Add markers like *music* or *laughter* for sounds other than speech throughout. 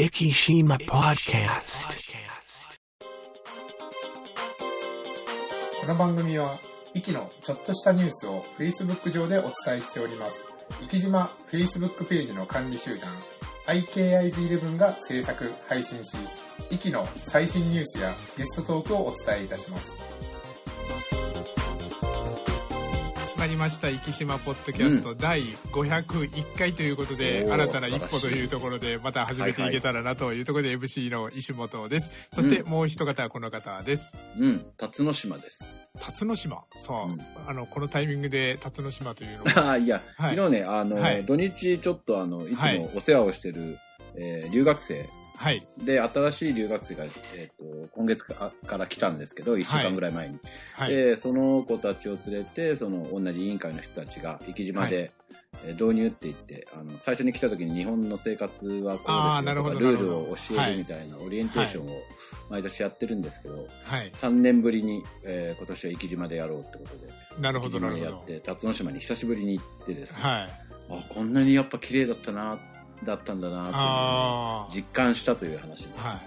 Ikishima Podcast. この番組は、イキのちょっとしたニュースを Facebook 上でお伝えしております。生き島 Facebook ページの管理集団、IKIs11 が制作、配信し、イキの最新ニュースやゲストトークをお伝えいたします。りました。生島ポッドキャスト、第501回ということで新たな一歩というところでまた始めていけたらなというところで MC の石本です。そしてもう一方はこの方です。うん、辰野島です。辰野島？さあ,、うん。あのこのタイミングで辰野島というのは？*laughs* あいや、はい。昨日ね、あの、はい。土日ちょっとあの、いつはい。もお世話をしてる、えー留学生はい。で、新しい留学生が、えっ、と、今月かから来たんですけど、1週間ぐらい前に。はい。で、その子たちを連れて、その同じ委員会の人たちが、生島で、えー導入って言って、あの、最初に来た時に日本の生活はこうですよとか、ルールを教えるみたいなオリエンテーションを毎年やってるんですけど、はい。3年ぶりに、えー今年は生島でやろうってことで、なるほ生どなるほど。やって、辰野島に久しぶりに行ってですね、はい。あこんなにやっぱ綺麗だったなだったんだなっていう実感したという話で、あはい。あ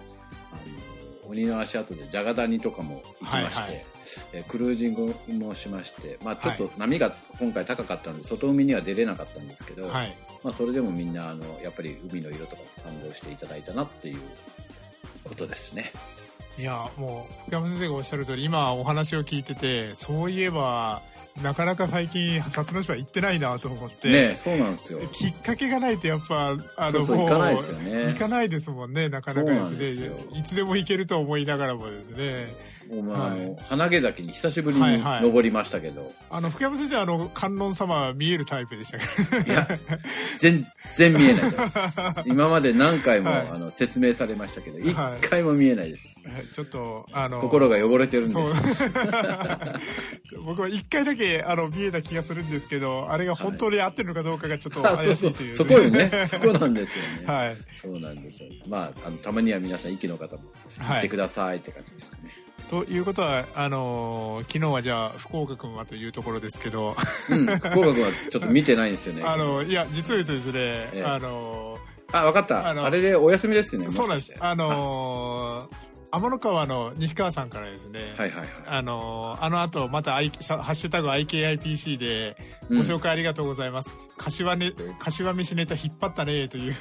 の鬼の足跡でジャガ谷とかも行きまして、はいはい。えークルージングもしまして、まあ、ちょっと波が今回高かったんで外海には出れなかったんですけど、はい。まあ、それでもみんなあのやっぱり海の色とか感動していただいたなっていうことですね。いやもう福山先生がおっしゃる通り今お話を聞いててそういえばなかなか最近辰野島行ってないなと思って、ねそうなんですよ。きっかけがないとやっぱあのそう行かないですよね。行かないですもんねなかなかですすよ。いつでも行けると思いながらもですねまああのはい花毛崎に久しぶりにはいはい登りましたけど、あの福山先生あの観音様見えるタイプでしたけどいや、全然見えないです。*laughs* 今まで何回も、はいあの説明されましたけど、一はい回も見えないです。ちょっとあの心が汚れてるんです。そう *laughs* 僕は一回だけあの見えた気がするんですけどあれが本当に合ってるのかどうかがちょっとあそうそ怪しいうというそこよね。*laughs* そこなんですよね。はいそうなんですよ。まあ、あのたまには皆さん、息の方も行ってくださいって感じですかね。ということはあのー昨日はじゃあ福岡君はというところですけどうん、福岡君はちょっと見てないんですよね。*laughs* あのいや実を言うとですね、ええあのあ、わかった。あのあれでお休みですよね。ーそうなんですあのー天の川の西川さんからですね、はいはいはい。あのーあの後また、I「ハッシュタグ #IKIPC」でご紹介ありがとうございます、柏ね柏飯ネタ引っ張ったねという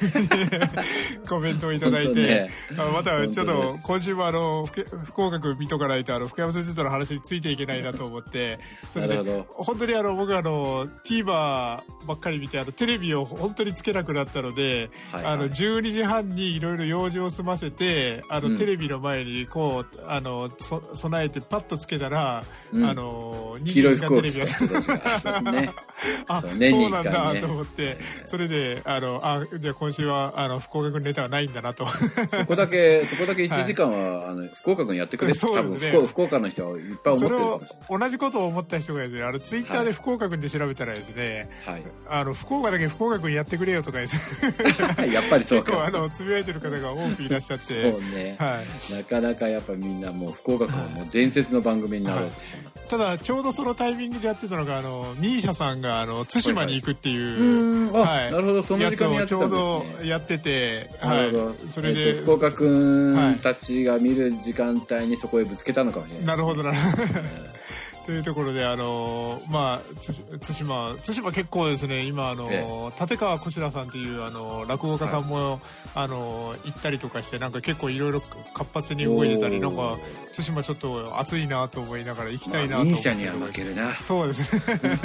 *laughs* コメントをいただいて、ね。あまたちょっと今週もあの福福岡君見とかないとあの福山先生との話についていけないなと思ってそれでなるほど。本当にあの僕あの TVer ばっかり見てあのテレビを本当につけなくなったので、はいはい。あの12時半にいろいろ用事を済ませてあの、うん。テレビの前にこうあのそ備えてパッとつけたら、うんあの黄色い24時服を着間テレビがた人たちが。ね。*laughs* あそう年に一なん回ねだと思ってそれであのあじゃあ今週はあの福岡君ネタはないんだなとそこだけ、そこだけ1時間は、あの、福岡君やってくれって、多分福岡、福岡の人はいっぱい思ってそれをるかもしれない。同じことを思った人がですねあのツイッターで福岡君で調べたらですね、はい。あの福岡だけ福岡君やってくれよとかですやっぱりそう *laughs* 結構あか。のつぶやいてる方が多くいらっしゃっそうて、ね。はい、なかなかやっぱみんなもう福岡君はもう伝説の番組になろうとしてます。ただちょうどそのタイミングでやってたのがあのミーシャさんがあの対馬に行くっていう、はい。なるほどその時間にやってたんですね。やつをちょうどやってて、なるほど。はい、それえで、っと福岡君たちが見る時間帯にそこへぶつけたのかもしれない。なるほどなるほど。うんというところであのまあつ対馬対馬結構ですね今あの、え立川こしらさんっていうあの落語家さんも、あの行ったりとかしてなんか結構いろいろ活発に動いてたりなんか対馬ちょっと暑いなと思いながら行きたいなと思ってまあミーシャには負けるな。そうですね。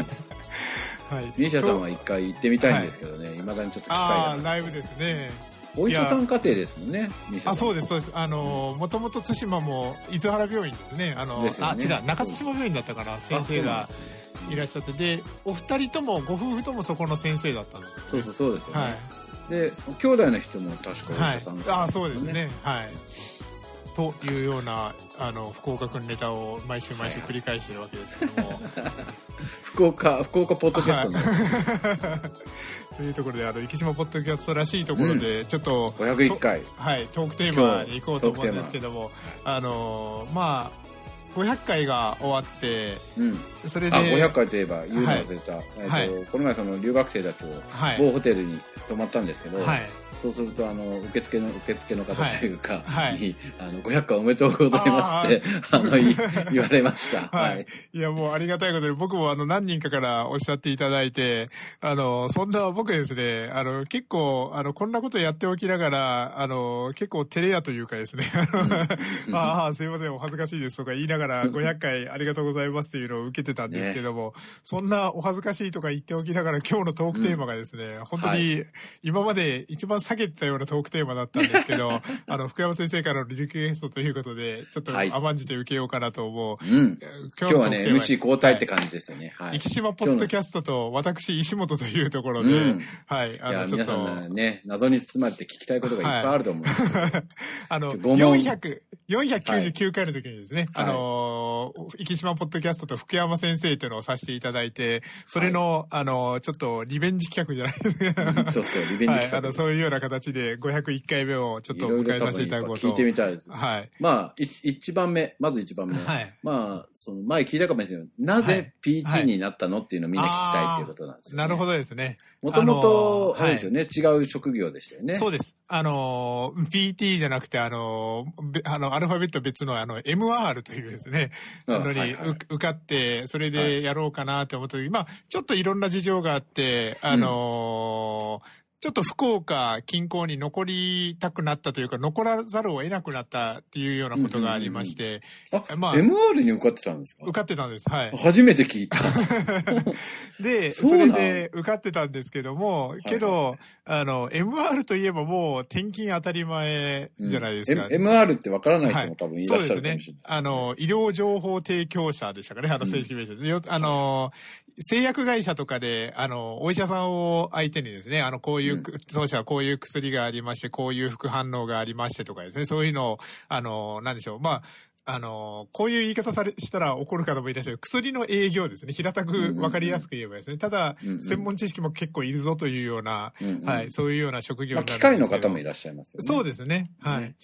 *laughs* はい。ミーシャさんは一回行ってみたいんですけどね、いまだにちょっと機会あがない。あライブですねお医者さん家庭ですもんね。あそうですそうです。あのもともと対馬も伊豆原病院ですね。あのね。あ違う。中津島病院だったかな先生がいらっしゃってでお二人ともご夫婦ともそこの先生だったんですよそうそうそうですよね。はい。で、兄弟の人も確かお医はい者さん、あそうですね。はい。というようなあの福岡君ネタを毎週毎週繰り返してるわけですけども、*laughs* 福岡、福岡ポッドキャストの *laughs* というところであの生島ポッドキャストらしいところで、ちょっと501回。はい、トークテーマに行こうと思うんですけどもあのまあ500回が終わってうん。それであ、500回といえば言うの忘れた。えっとはい。この前その留学生たちをはい。某ホテルに泊まったんですけど、はいそうすると、あの、受付の、受付の方というか、はいはい。に、あの、500回おめでとうございますって、あの、い言われました。は *laughs* はい。い。。いや、もうありがたいことで、僕もあの、何人かからおっしゃっていただいて、あの、そんな僕ですね、あの、結構、あの、こんなことやっておきながら、あの、結構照れ屋というかですね、あのああ、すいません、お恥ずかしいですとか言いながら、*laughs* 500回ありがとうございますっていうのを受けてたんですけども、そんなお恥ずかしいとか言っておきながら、今日のトークテーマがですね、本当はに、今まで一番下げてたようなトークテーマだったんですけど、*laughs* あの、福山先生からのリクエストということで、ちょっとはい甘んじて受けようかなと思う。うん。今今日はね、MC 交代ってじ。感じですよね。はい。生島ポッドキャストと私石本というところで、うんはい、あの、ちょっ皆さと、んね、謎に包まれて聞きたいことがいっぱいあると思うんですけど、*laughs* あの、ご問400、499回の時にですね、はいあのー、生島ポッドキャストと福山先生というのをさせていただいて、それの、あのー、ちょっとリベンジ企画じゃないですか。そうそう、リベンジはい、あの。そういうような形で501回目をちょっと迎えさせていただこうと。聞いてみたいです。はい。まあ、一一番目、まず一番目。はいまあ、その前聞いたかもしれないなぜはい PT になったのっていうのをみんな聞きたいっていうことなんですよ、ね。なるほどですね。もともと、あれですよね、違う職業でしたよね。そうです。あのー、PT じゃなくて、あのあの、アルファベット別の、あの、MR というですね、うんのに、はいはいう受かって、それでやろうかなって思った時、まあ、ちょっといろんな事情があって、あのーちょっと福岡近郊に残りたくなったというか、残らざるを得なくなったっていうようなことがありまして、あ、まあ MR に受かってたんですか？受かってたんです。はい。初めて聞いた。*laughs* で、それで受かってたんですけども、けど、あの、MR といえばもう転勤当たり前じゃないですか。M- MR ってわからないはい人も多分いらっしゃるかもしれない。そうですね。あの、医療情報提供者でしたかね、あの、正式名称で。よあの、製薬会社とかで、あの、お医者さんを相手にですね、あの、こういう、当社はこういう薬がありまして、こういう副反応がありましてとかですね、そういうのを、あの、なんでしょう、まあ、あの、こういう言い方され、したら怒る方もいらっしゃる。薬の営業ですね。平たくわかりやすく言えばですね。ただ専門知識も結構いるぞというような、うんうんはい、そういうような職業なる機械のんですけど方もいらっしゃいますよね。そうですね。はい。ね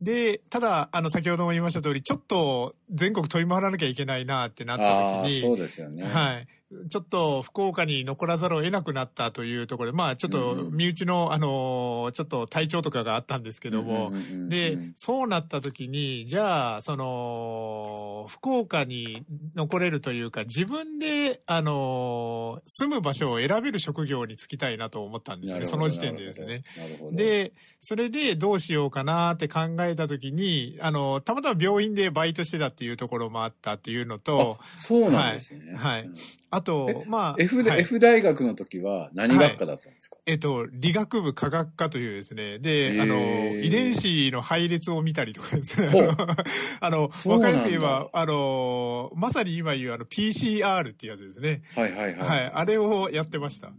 で、ただ、あの、先ほども言いました通り、ちょっと全国飛び回らなきゃいけないなってなったああ、時に、そうですよね。はい。ちょっと福岡に残らざるを得なくなったというところで、まあちょっとうんうん身内の、あの、ちょっと体調とかがあったんですけども、うんうんうんうんで、そうなった時に、じゃあ、その、福岡に残れるというか、自分で、あの、住む場所を選べる職業に就きたいなと思ったんですよね、その時点でですね。。で、それでどうしようかなって考えたときに、あの、たまたま病院でバイトしてたっていうところもあったっていうのとあ、そうなんですね。はいはいうんあとえ、まあ、F, ではい。F 大学の時は何学科だったんですか、えっと、理学部科学科というですね、へで、ー。あの、遺伝子の配列を見たりとかですね。*laughs* あの、わかりやすく言えば、あの、まさに今言うあの PCR っていうやつですね。はいはいはい。はい、あれをやってました。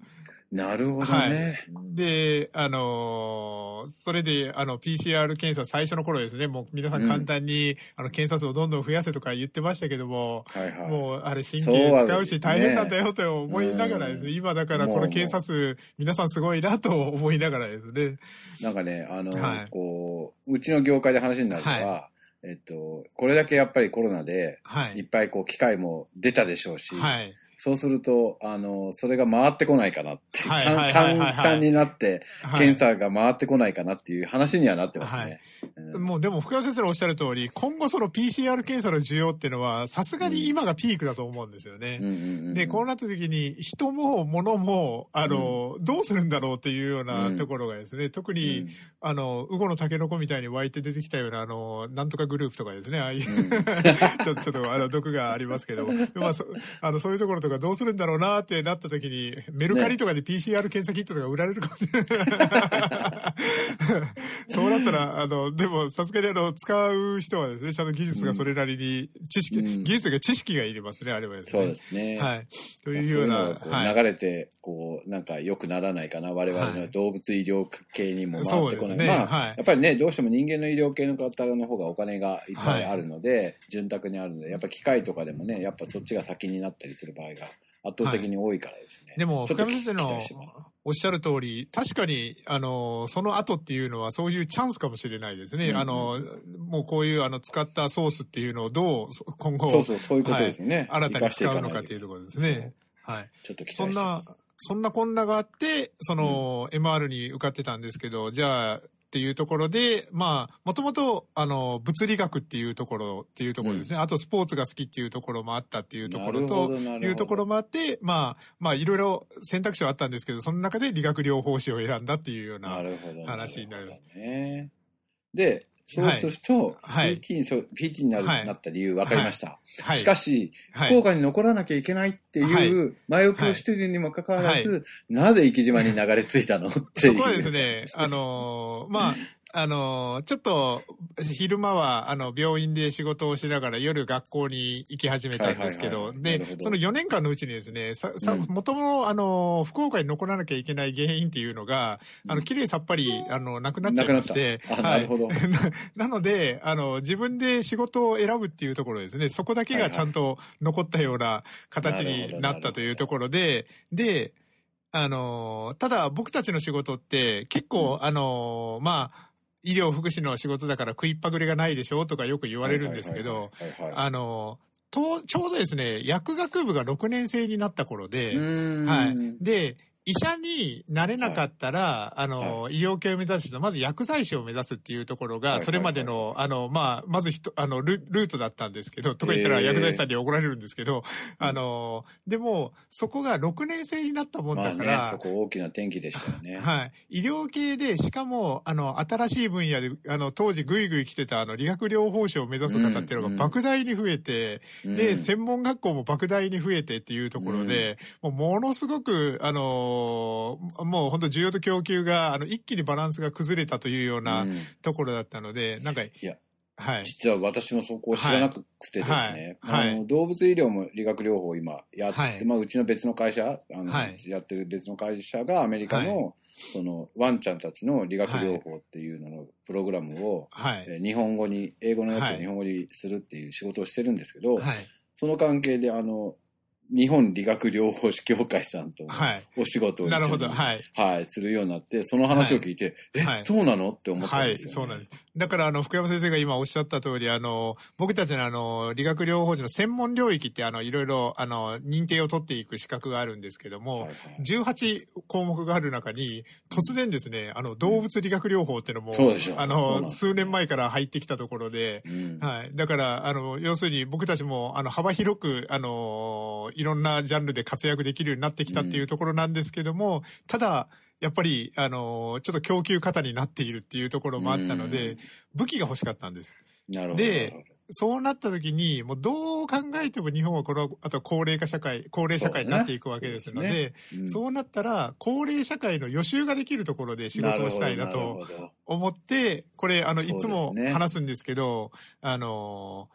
なるほどはいね。。で、あのーそれで、あの、PCR 検査最初の頃ですね、もう皆さん簡単に、あの、検査数をどんどん増やせとか言ってましたけども、はいはい。もう、あれ神経は使うし大変なんだよと思いながらですね、うん今だからこの検査数、皆さんすごいなと思いながらですね。なんかね、あの、はいこう、うちの業界で話になるのは、えっと、これだけやっぱりコロナで、はいい。っぱいこう、機械も出たでしょうし、はい。そうすると、あの、それが回ってこないかなって、はいはいはい簡単になって、はい。検査が回ってこないかなっていう話にはなってますね。はい。うん。もうでも福山先生のおっしゃる通り、今後その PCR 検査の需要っていうのは、さすがに今がピークだと思うんですよね。うんうんうんうん。で、こうなった時に、人も物も、あの、どうするんだろうっていうようなところがですね、特に、うん。あの、ウゴのタケノコみたいに湧いて出てきたような、あの、なんとかグループとかですね、ああいう、うん。*laughs* ちょちょっと、あの、毒がありますけど。も、まあ、そあの、そういうところとかどうするんだろうなってなった時に、メルカリとかで PCR 検査キットとか売られるかもしれない。*laughs* そうなったら、あの、でも、さすがにあの、使う人はですね、ちゃんと技術がそれなりに、知識、うん技術が知識がいりますね、あれはですね。そうですね。はい。とまあいうような、そういう流れて、こう、なんか良くならないかな。我々の動物医療系にも回ってこない。そうですねまあ、はいやっぱりね、どうしても人間の医療系の方の方がお金がいっぱいあるので、潤沢にあるので、やっぱ機械とかでもね、やっぱそっちが先になったりする場合が圧倒的に多いからですね。でも、ちょっと深山先生のおっしゃる通り、確かに、あの、その後っていうのはそういうチャンスかもしれないですね。うんうんあの、もうこういうあの使ったソースっていうのをどうそ今後、そうそう、そういうことですよね。新たに使うのかっていうところですね。はい。ちょっと期そんな待してます。、そんなこんながあって、その、MR に受かってたんですけど、じゃあ、っていうところで、まあ、もともと、あの、物理学っていうところっていうところですね。あと、スポーツが好きっていうところもあったっていうところと、いうところもあって、まあ、まあ、いろいろ選択肢はあったんですけど、その中で理学療法士を選んだっていうような。話になりますね。で、そうすると、はい。PT にそう PT になる、はい。なった理由分かりました。はい。しかし、はい。福岡に残らなきゃいけないっていう前置きをしているにもかかわらず、なぜ生島に流れ着いたのっていう。そこはですね、あのーまあ、あのーちょっと、昼間は、あの、病院で仕事をしながら夜学校に行き始めたんですけど、でその4年間のうちにですね、さ、さ、うん。もともと、あのー福岡に残らなきゃいけない原因っていうのが、あの、綺麗さっぱり、あの、なくなっちゃいまして、なくなった。あなるほど。な *laughs* なので、あの、自分で仕事を選ぶっていうところですね、そこだけがちゃんと残ったような形になったというところで、で、あの、ただ僕たちの仕事って結構、あの、まあ、医療福祉の仕事だから食いっぱぐれがないでしょとかよく言われるんですけど、あの、と、ちょうどですね、薬学部が6年生になった頃で、はい。で、医者になれなかったら、あの、医療系を目指すと、まず薬剤師を目指すっていうところが、それまでの、あの、まあ、まずひと、あのル、ルートだったんですけど、とか言ったらえー。薬剤師さんに怒られるんですけど、あの、でも、そこが6年生になったもんだから、、そこ大きな転機でしたよね。はい。医療系で、しかも、あの、新しい分野で、あの、当時ぐいぐい来てた、あの、理学療法士を目指す方っていうのうんが莫大に増えて、うん。で、専門学校も莫大に増えてっていうところで、もうものすごく、あのーもう本当需要と供給が、あの、一気にバランスが崩れたというようなうん。ところだったので、なんか、いや、はい。実は私もそこを知らなくてですね、はい。はい。あの動物医療も理学療法を今やって、はい。まあ、うちの別の会社あの、はい。やってる別の会社がアメリカの,、はそのワンちゃんたちの理学療法っていうののプログラムを、はい。えー日本語に英語のやつはい。を日本語にするっていう仕事をしてるんですけど、はい。その関係であの日本理学療法士協会さんとのはい。お仕事を一緒に、なるほど。はい。はい、するようになって、その話を聞いて、はいえ、そうなのって思ったんはい、ですよ、ね。そうなんです。だから、あの、福山先生が今おっしゃった通り、あの、僕たちのあの、理学療法士の専門領域って、あの、いろいろ、あの、認定を取っていく資格があるんですけども、はいはい18項目がある中に、突然ですね、あの、動物理学療法っていうのも、そうでしょあの、そうなんです数年前から入ってきたところで、うんはい。だから、あの、要するに僕たちも、あの、幅広く、あの、いろんなジャンルで活躍できるようになってきたっていうところなんですけども、ただ、やっぱり、あの、ちょっと供給過多になっているっていうところもあったので、うん武器が欲しかったんです。なるほど。でそうなった時に、もうどう考えても日本はこの、あと高齢化社会、高齢社会になっていくわけですので、うんそうなったら、高齢社会の予習ができるところで仕事をしたいなと思って、これ、あの、いつも話すんですけど、あの、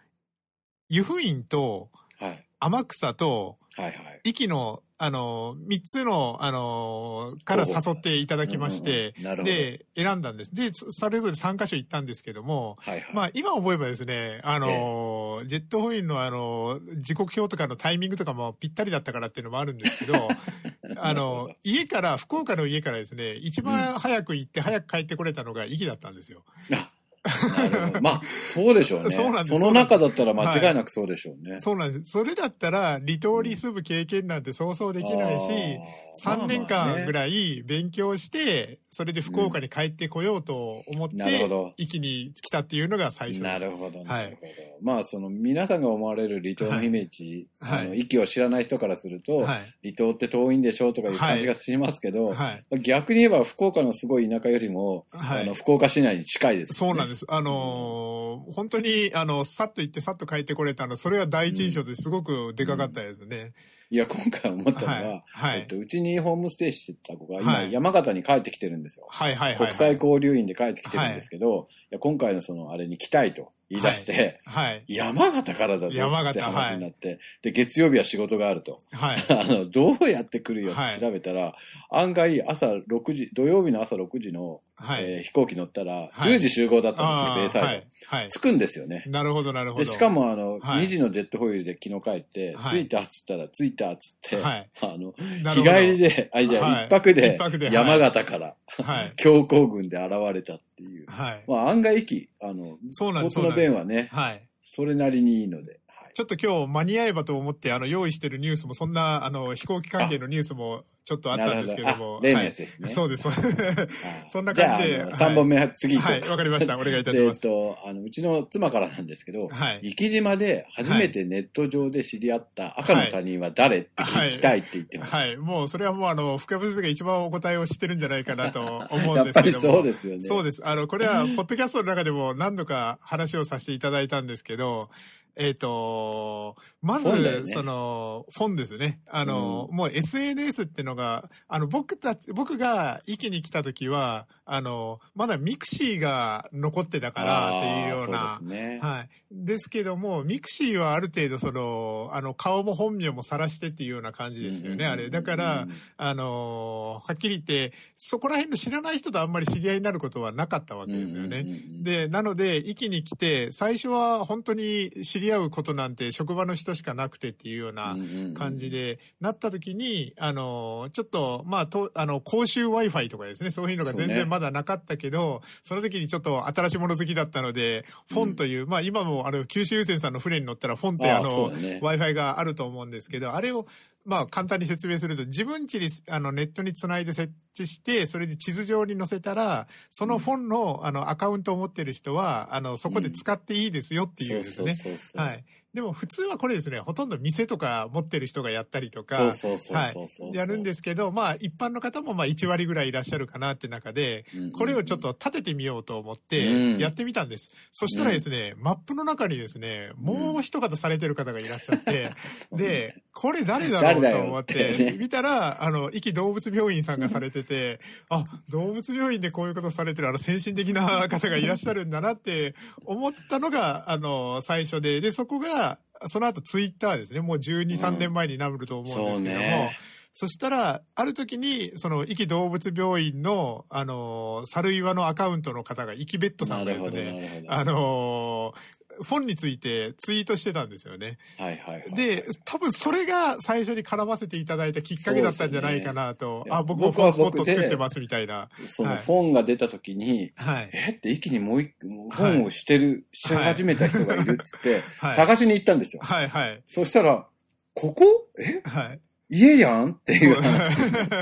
湯布院とはい。天草と、はいはい。息の、あの、三つの、あの、から誘っていただきまして、うんうんで、選んだんです。で、そそれぞれ3カ所行ったんですけども、はいはい。まあ、今思えばですね、あの、ジェットホイールのあの、時刻表とかのタイミングとかもぴったりだったからっていうのもあるんですけど、*laughs* あの、家から、福岡の家からですね、一番早く行って早く帰ってこれたのが息だったんですよ。まあ、そうでしょうね。そうなんですの中だったら間違いなくそうでしょうね。そうなんです。それだったら、離島に住む経験なんてそうそうできないし、3年間ぐい。らい勉強して、それで福岡に帰ってこようと思っなるほてど、一気に来たっていうのが最初です。なるほど、はないるほど。まあ、その、皆さんが思われる離島のイメージ、はいあの、息を知らない人からすると、はい。離島って遠いんでしょうとかいう感じがしますけど、はい。逆に言えば福岡のすごい田舎よりも、はいあの福岡市内に近いです、ね。でそうなんです。あのー本当に、あの、さっと行ってさっと帰ってこれたの、それは第一印象ですごくでかかったですね。いや、今回思ったのは、はいはいえっと、うちにホームステイしてた子が今、はい山形に帰ってきてるんですよ。はいはいはい、はい。国際交流員で帰ってきてるんですけど、い、や今回のそのあれに来たいと言い出して、はい。山形からだぞ山形って話になって、で、月曜日は仕事があると。はい。*laughs* あの、どうやって来るよはいって調べたら、案外朝6時、土曜日の朝6時の、はい。えー飛行機乗ったら、はい10時集合だったんですよ、ベイサイド。はい。はい。着くんですよね。なるほどなるほど。で、しか、もあの、はい2時のジェットホイールで昨日帰って、はい着いたっつったら、着いたっつって、はい。*laughs* あの、日帰り、で、あ、い一泊で一泊ではい山形からはい。*laughs* 強行軍で現れたっていう。はい。まあ案外駅、あの、そうなんです交通の便はね、はい。それなりにいいので、はい。ちょっと今日間に合えばと思って、あの、用意してるニュースも、そんな、あの、飛行機関係のニュースもちょっとあったんですけども。例のやつですねはいそうです、そ *laughs* んな感じでじゃああの、はい3本目は次行こうはい、わかりました。お願いいたしえっます。と、あの、うちの妻からなんですけど、はい。生島で初めてネット上で知り合った赤の他人は誰って聞きたいって言ってました。はい。もう、それはもう、あの、福山先生が一番お答えを知ってるんじゃないかなと思うんですけども。そうですよね。そうです。あの、これは、ポッドキャストの中でも何度か話をさせていただいたんですけど、えっ、と、まず、ねその、本ですね。あの、もう SNS ってのが、あの、僕たち、僕が壱岐に来た時は、あの、まだ mixi が残ってたからっていうような、そうですね。はい。ですけども、 mixi はある程度その、あの、顔も本名も晒してっていうような感じですよね、あれ。だから、あのーはっきり言って、そこら辺の知らない人とあんまり知り合いになることはなかったわけですよね。で、で、なので、壱岐に来て、最初は本当に知り合うことなんて職場の人しかなくてっていうような感じで、なった時に、あの、ちょっと、まあ、と、あの、公衆 Wi-Fi とかですね、そういうのが全然まだなかったけど、その時にちょっと新しいもの好きだったので、フォンという、まあ今もあの、九州郵船さんの船に乗ったらフォンってあの、うだね。Wi-Fi があると思うんですけど、あれを、まあ簡単に説明すると、自分家にあのネットにつないで設置して、それで地図上に載せたら、そのフォンのあのアカウントを持ってる人は、あの、そこで使っていいですよっていうんですね。はい。でも普通はこれですね、ほとんど店とか持ってる人がやったりとか、やるんですけど、まあ一般の方もまあ1割ぐらいいらっしゃるかなって中で、これをちょっと立ててみようと思ってやってみたんです。そしたらですね、マップの中にですね、もう一方されてる方がいらっしゃって、*laughs* で、これ誰だろうと思って、見たら、あの、壱岐動物病院さんがされてて、あ、動物病院でこういうことされてる、あの、先進的な方がいらっしゃるんだなって思ったのが、あの、最初で、で、そこが、その後ツイッターですね。もう12、3年前になると思うんですけども、ね、そしたら、ある時に、その、壱岐動物病院の、あの、猿岩のアカウントの方が、壱岐ベッドさんがですね、あの、フォンについてツイートしてたんですよね。はいはい、はい、で、多分それが最初に絡ませていただいたきっかけだったんじゃないかなと。ね、あ、僕もフォンスポット作ってますみたいな。そのフォンが出た時に、はい、えって一気にもう一個、フォンをしてる、し始めた人がいるっつって、*laughs* 探しに行ったんですよ。はいはい。そしたら、ここ？え？はい。家やん？っていう話になって、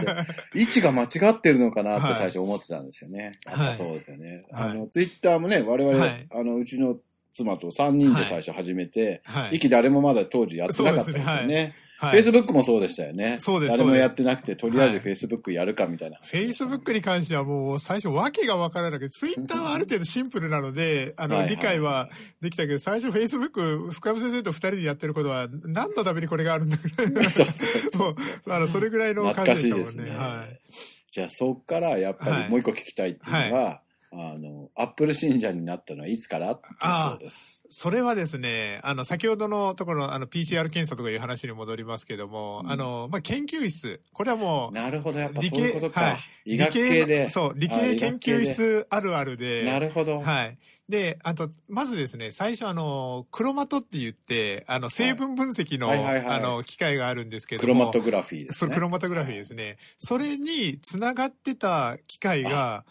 *laughs* 位置が間違ってるのかなって最初思ってたんですよね。はい、そうですよね。はい、あの、ツイッターもね、我々、はい、あの、うちの妻と3人で最初始めて、はい、息誰もまだ当時やってなかったんですよね。フェイスブックもそうでしたよね。そうです。誰もやってなくて、とりあえずフェイスブックやるかみたいな、フェイスブックに関してはもう最初わけがわからなくて、ツイッターはある程度シンプルなので、あの、理解はできたけど、最初フェイスブック、深山先生と二人でやってることは、何のためにこれがあるんだぐらい。もう、あの、それぐらいの感じでしたもんね。ねはい。じゃあ、そっからやっぱりもう一個聞きたいっていうのは、はいあの、アップル信者になったのはいつからそうです。それはですね、あの、先ほどのところ、あの、PCR 検査とかいう話に戻りますけども、うん、あの、まあ、研究室。これはもう、なるほど、やっぱそういうことか。はい、医学系で。そう、理系研究室あるあるで。なるほど。はい。で、あと、まずですね、最初あの、クロマトって言って、あの、成分分析の、あの、機械があるんですけどクロマトグラフィーです、ね。そう、クロマトグラフィーですね。それに繋がってた機械が、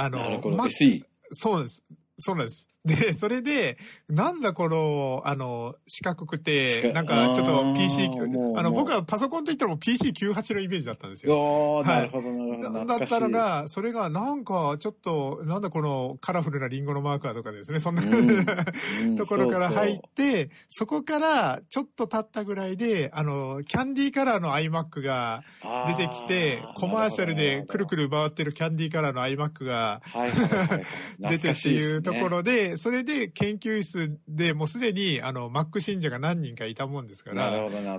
あの、なるほど、ま、SE。そうです。そうなんです。で、それで、なんだこの、あの、四角くて、なんかちょっと PC、あの、僕はパソコンといったらもう PC98 のイメージだったんですよ。なるほど、なるほど。だったのが、それがなんかちょっと、なんだこのカラフルなリンゴのマーカーとかですね、そんな、うん、*laughs* ところから入って、そこからちょっと経ったぐらいで、あの、キャンディーカラーの iMac が出てきて、コマーシャルでくるくる回ってるキャンディーカラーの iMac が *laughs* 出てっていうところで、それで研究室でもうすでに、あの、マック信者が何人かいたもんですから、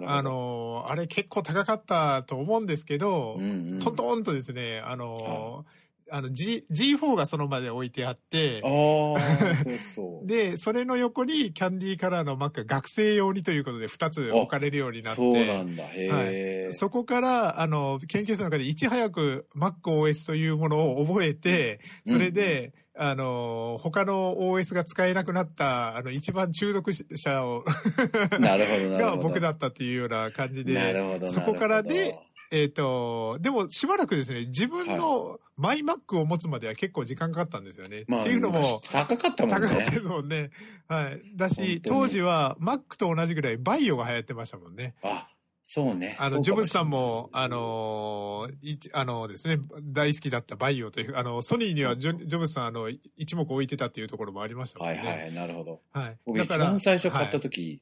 あの、あれ結構高かったと思うんですけど、うんうん、トントンとですね、あの、あの、G、G4 がその場で置いてあって、そうそう。*laughs* で、それの横にキャンディーカラーの Mac が学生用にということで2つ置かれるようになって、そうなんだ、へはい、そこから、あの、研究室の中でいち早く MacOS というものを覚えて、それで、うんあの、他の OS が使えなくなった、あの、一番中毒者を *laughs* なるほど、が僕だったっていうような感じで、なるほどそこからで、えっ、ー、と、でもしばらくですね、自分のマイマックを持つまでは結構時間かかったんですよね。まあ、っていうのも、高かったもんね。高かったですもんね。はい。だし、当時は Mac と同じぐらいバイオが流行ってましたもんね。あ、そうね。あの、ジョブズさんも、あのー、あのですね、大好きだったバイオという、あの、ソニーにはジョジョブズさん、あの、一目置いてたっていうところもありましたもんね。はいはい、なるほど。はい。僕一番最初買った時、はい、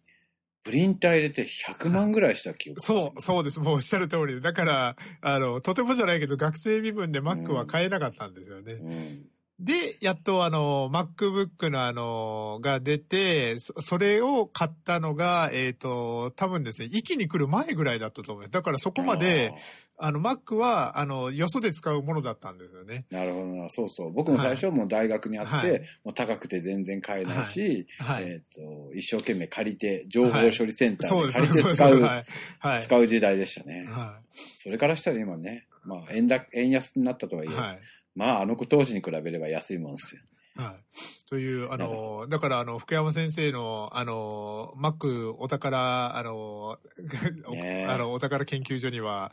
プリンター入れて100万ぐらいした記憶、そう、そうです。もうおっしゃる通りで。だから、あの、とてもじゃないけど、学生身分で Mac は買えなかったんですよね。うんうんで、やっとあの、MacBook のあの、が出て、それを買ったのが、えっ、ー、と、多分ですね、一気に来る前ぐらいだったと思います。だからそこまで、あの、Mac は、あの、よそで使うものだったんですよね。なるほどな。そうそう。僕も最初もう大学にあって、はい、もう高くて全然買えないし、はい。はい、えっ、ー、と、一生懸命借りて、情報処理センターで借りて使う、使う時代でしたね。それからしたら今ね、まあ、円だ、円安になったとはいえ、まあ、あの当時に比べれば安いもんですよ。はい。という、あの、だから、あの、福山先生の、あの、マックお宝、あの、*laughs* あの、お宝研究所には、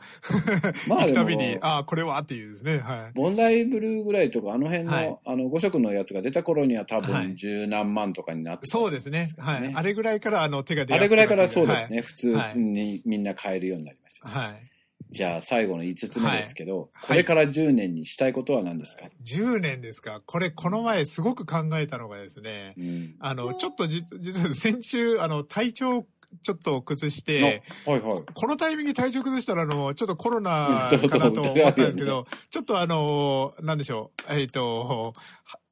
まあ、*laughs* 行くたびに、ああ、これはっていうですね、はい。ボンダイブルーぐらいとか、あの辺の、はい、あの、5色のやつが出た頃には多分十何万とかになって、ねそうですね。はい。あれぐらいから、あの、手が出あれぐらいからそうですね。普通にみんな買えるようになりました、はい。じゃあ最後の5つ目ですけど、はい、これから10年にしたいことは何ですか、はい、?10 年ですか？これこの前すごく考えたのがですね、うん、あの、ちょっとじ、実は先週、あの、体調ちょっと崩して、はいはい、このタイミングで体調崩したら、あの、ちょっとコロナ *laughs* かなと思ったんですけど、ちょっとあの、なんでしょう、えっ、ー、と、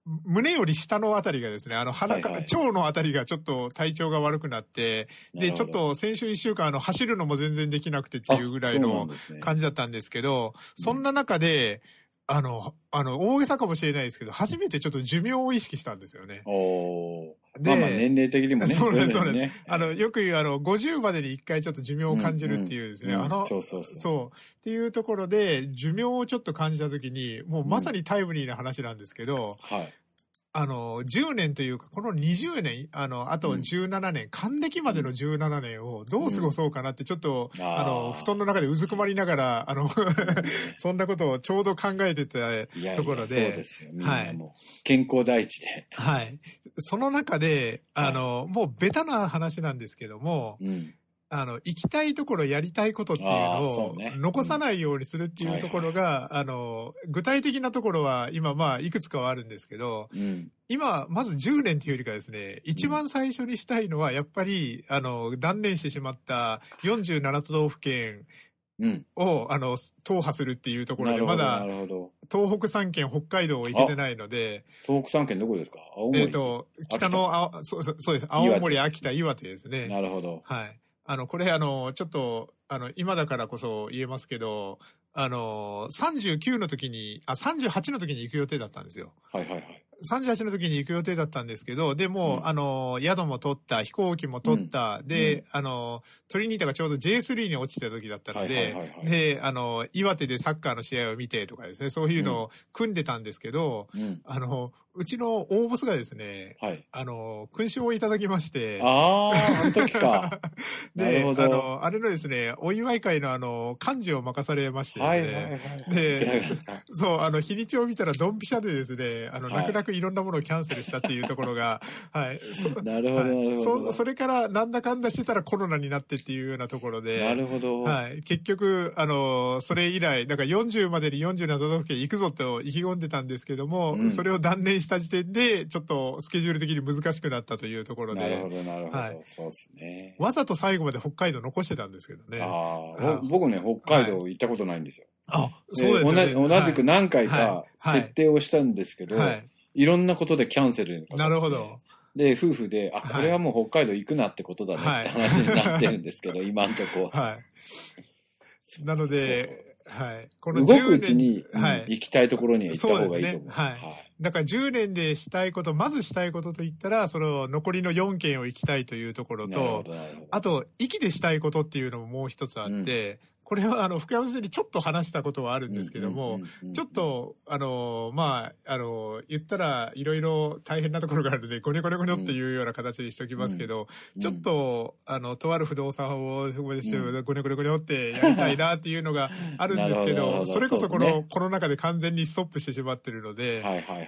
胸より下のあたりがですね、あの鼻か、はいはい、腸のあたりがちょっと体調が悪くなって、で、ちょっと先週一週間あの走るのも全然できなくてっていうぐらいの感じだったんですけど、そ、ね,、んな中で、あの、あの、大げさかもしれないですけど、初めてちょっと寿命を意識したんですよね。おで、まあまあ年齢的にもね。そうです、そうです。あの、よく言う、あの、50までに一回ちょっと寿命を感じるっていうですね、あの、そうそうそう。そう。っていうところで、寿命をちょっと感じたときに、もうまさにタイムリーな話なんですけど、うん、はい。あの、10年というか、この20年、あの、あと17年、うん、還暦までの17年をどう過ごそうかなって、ちょっと、うん、あの、布団の中でうずくまりながら、あの、*laughs* そんなことをちょうど考えてたところで。いやいやそうですよ。はい。健康第一で。はい。その中で、あの、はい、もうベタな話なんですけども、うんあの、行きたいところやりたいことっていうのを、残さないようにするっていうところが、あの、具体的なところは今まあいくつかはあるんですけど、うん、今、まず10年っていうよりかですね、一番最初にしたいのは、やっぱり、あの、断念してしまった47都道府県を、うん、あの、踏破するっていうところで、まだ、東北3県、北海道を行けてないので、東北3県どこですか？青森。えっ、ー、と、北のあそうそうです。青森、秋田、岩手ですね。なるほど。はい。あの、これあの、ちょっと、あの、今だからこそ言えますけど、あの、39の時に、あ、38の時に行く予定だったんですよ。はいはいはい。38の時に行く予定だったんですけど、でも、うん、あの、宿も取った、飛行機も取った、うん、で、うん、あの、トリニータがちょうど J3 に落ちた時だったので、で、あの、岩手でサッカーの試合を見てとかですね、そういうのを組んでたんですけど、あの、うちの大ボスがですね、はい、あの、勲章をいただきまして。ああ、あの時か。*laughs* で、あの、あれのですね、お祝い会のあの、幹事を任されましてですね。はいはいはい、で、そう、あの、日にちを見たらドンピシャでですね、あの、泣く泣くいろんなものをキャンセルしたっていうところが、*laughs* はい。なるほど、なるほど。そ、それからなんだかんだしてたらコロナになってっていうようなところで。なるほど。はい。結局、あの、それ以来、だから40までに47都道府県行くぞと意気込んでたんですけども、うん、それを断念した時点で、ちょっとスケジュール的に難しくなったというところで。なるほど、なるほど。はい、そうですね。わざと最後まで北海道残してたんですけどね。ああ。僕ね、北海道行ったことないんですよ。はい、あ、そうですね同。同じく何回か設定をしたんですけど、はい、いろんなことでキャンセルなるほど。で、夫婦で、あ、これはもう北海道行くなってことだねって話になってるんですけど、*laughs* 今んとこ。はい。なので、そうそうはい。この動くうちに、はい、行きたいところには行った方がいいと思う。うね、はい。だから10年でしたいこと、まずしたいことといったら、その残りの4件を行きたいというところと、あと、息でしたいことっていうのももう一つあって、これはあの、福山先生にちょっと話したことはあるんですけども、ちょっと、あの、まあ、あの、言ったらいろいろ大変なところがあるので、ゴニョゴニョゴニョっていうような形にしておきますけど、うん、ちょっと、あの、とある不動産をそこでして、ゴニョゴニョゴニョってやりたいなっていうのがあるんですけど、それこそこの、ね、コロナ禍で完全にストップしてしまってるので、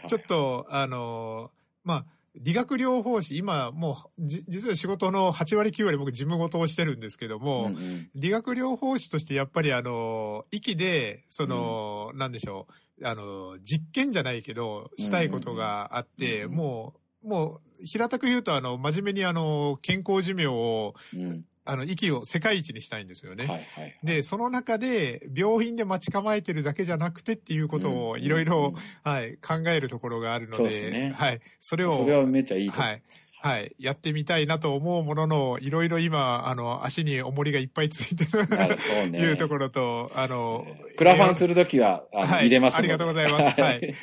ちょっと、あの、まあ、理学療法士、今もう、実は仕事の8割9割僕事務事をしてるんですけども、うんうん、理学療法士としてやっぱりあの、息で、その、うん、なんでしょう、あの、実験じゃないけど、したいことがあって、うんうん、もう、もう、平たく言うとあの、真面目にあの、健康寿命を、うんあの、息を世界一にしたいんですよね。はいはい、で、その中で、病院で待ち構えてるだけじゃなくてっていうことをいろいろ、はい、考えるところがあるので、ね、はい。それを、それはめっちゃいいはい。はい。やってみたいなと思うものの、いろいろ今、あの、足に重りがいっぱいついてるというところと、あの、クラファンするときは、はい、見れますありがとうございます。*laughs* はい。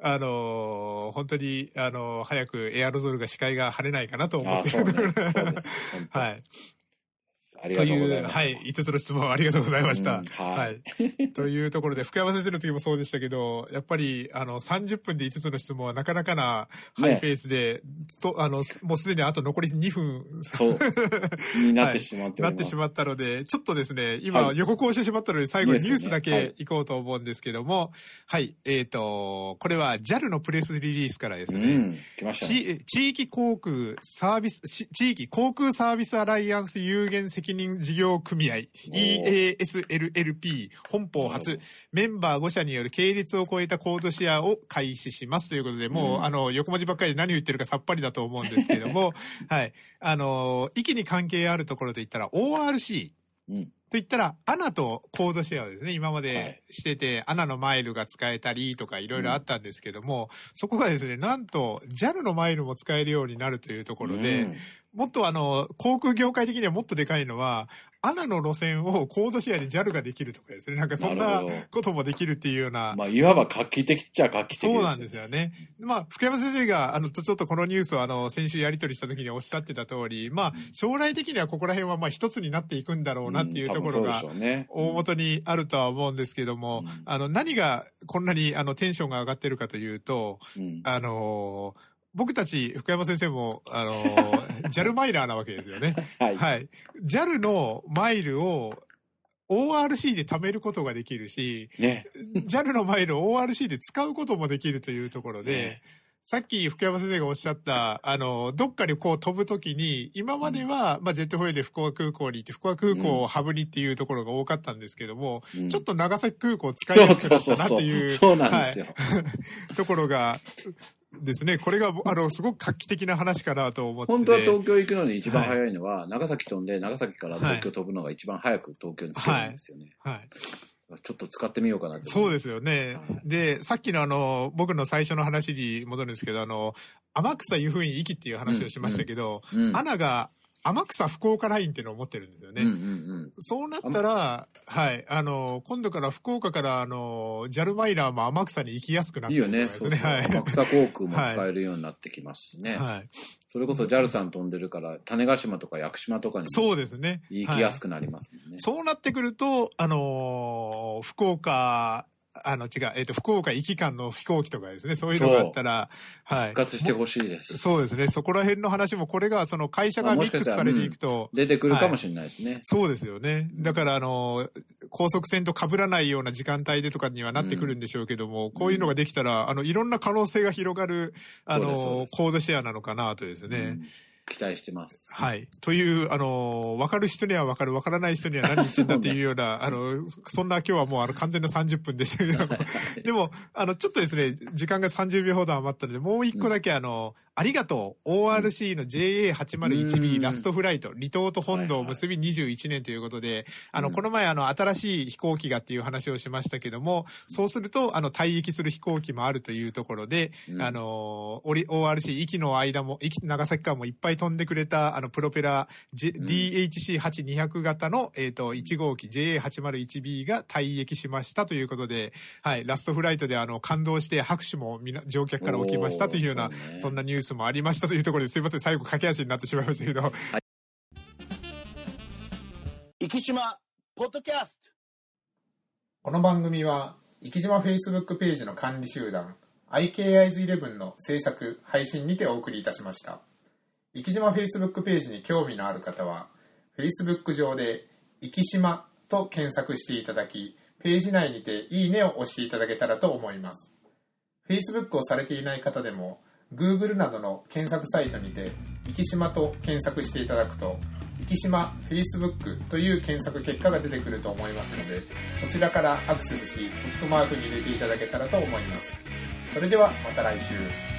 あのー、本当に、あのー、早くエアロゾルが視界が晴れないかなと思ってる。ね、*laughs* はい。ありがとうございます。はい。5つの質問ありがとうございました。うん、はい。*laughs* というところで、福山先生の時もそうでしたけど、やっぱり、あの、30分で5つの質問はなかなかなハイペースで、ね、と、あの、もうすでにあと残り2分。そう。になってしまって、はい、なってしまったので、ちょっとですね、今予告をしてしまったので、最後にニュースだけ行こうと思うんですけども、はい、はい、えっ、ー、と、これは JAL のプレスリリースからですね、うん、来ました、ね、地域航空サービス、地域航空サービスアライアンス有限責任事業組合 EASLLP 本邦初メンバー5社による系列を超えたコードシェアを開始します。ということで、もう、うん、あの、横文字ばっかりで何を言ってるかさっぱりだと思うんですけれども、*laughs* はい。あの、息に関係あるところで言ったら ORC。うん。と言ったら、アナとコードシェアをですね、今までしてて、はい、アナのマイルが使えたりとかいろいろあったんですけども、うん、そこがですね、なんと JAL のマイルも使えるようになるというところで、うん、もっとあの、航空業界的にはもっとでかいのは、アナの路線をコードシェアで JAL ができるとかですね。なんかそんなこともできるっていうような。まあ、いわば画期的っちゃ画期的です、そうなんですよね。まあ、福山先生が、あの、ちょっとこのニュースをあの、先週やり取りした時におっしゃってた通り、まあ、将来的にはここら辺はまあ一つになっていくんだろうなっていうところが、大元にあるとは思うんですけども、あの、何がこんなにあの、テンションが上がってるかというと、あの僕たち、福山先生も、あの、*laughs* JAL マイラーなわけですよね。はい。はい。JAL のマイルを ORC で貯めることができるし、ね。JAL のマイルを ORC で使うこともできるというところで、ねさっき福山先生がおっしゃった、あの、どっかにこう飛ぶときに、今までは、まあ、ジェットフォイルで福岡空港に行って、福岡空港をハブにっていうところが多かったんですけども、うん、ちょっと長崎空港を使いやすくなったなっていう、そうなんですよ。はい、*laughs* ところが、ですね。これが、あの、すごく画期的な話かなと思って。本当は東京行くのに一番早いのは、はい、長崎飛んで、長崎から東京飛ぶのが一番早く東京に着けるんですよね。はい、はい。ちょっと使ってみようかなそうですよね。で、さっきのあの、僕の最初の話に戻るんですけど、あの、天草湯布院駅っていう話をしましたけど、うん。うん、アナが天草福岡ラインっていうのを持ってるんですよね。うんうんうん、そうなったら、はい、あの、今度から福岡から、あの、ジャルマイラーも天草に行きやすくなってくるんですね。いいよね。そうそう天草航空も使えるようになってきますしね。はい。それこそ JAL さん飛んでるから、種子島とか屋久島とかにも。そうですね。行きやすくなりますもんね。はい、そうなってくると、あのー、福岡、あの、違う、えっ、ー、と、福岡行き間の飛行機とかですね、そういうのがあったら、はい。復活してほしいです。そうですね。そこら辺の話も、これが、その会社がミックスされていくと。うん、出てくるかもしれないですね、はい、そうですよね。だから、あの、高速船と被らないような時間帯でとかにはなってくるんでしょうけども、うん、こういうのができたら、あの、いろんな可能性が広がる、あの、コードシェアなのかなとですね。うん期待してます。はい。という、あの、わかる人にはわかる、わからない人には何言ってんだっていうような、*laughs* ね、あの、そんな今日はもうあの完全な30分でしたけども、でも、あの、ちょっとですね、時間が30秒ほど余ったので、もう一個だけあの、ありがとう。ORC の JA801B ラストフライト、離島と本土を結び21年ということで、あの、この前あの、新しい飛行機がっていう話をしましたけども、そうすると、あの、退役する飛行機もあるというところで、あの、ORC、息の間も、長崎間もいっぱい飛んでくれた、あの、プロペラ、J、DHC8200 型の、えっ、ー、と、1号機 JA801B が退役しましたということで、はい、ラストフライトであの、感動して拍手も乗客から起きましたというような、そんなニュースもありましたというところですいません、最後駆け足になってしまいましたけど。はい。生島、ポッドキャストこの番組は、生島 Facebook ページの管理集団、IKIs11 の制作、配信にてお送りいたしました。生島 Facebook ページに興味のある方は、Facebook 上で、生島と検索していただき、ページ内にていいねを押していただけたらと思います。Facebook をされていない方でも、Google などの検索サイトにて、生島と検索していただくと、生島 Facebook という検索結果が出てくると思いますので、そちらからアクセスし、ブックマークに入れていただけたらと思います。それではまた来週。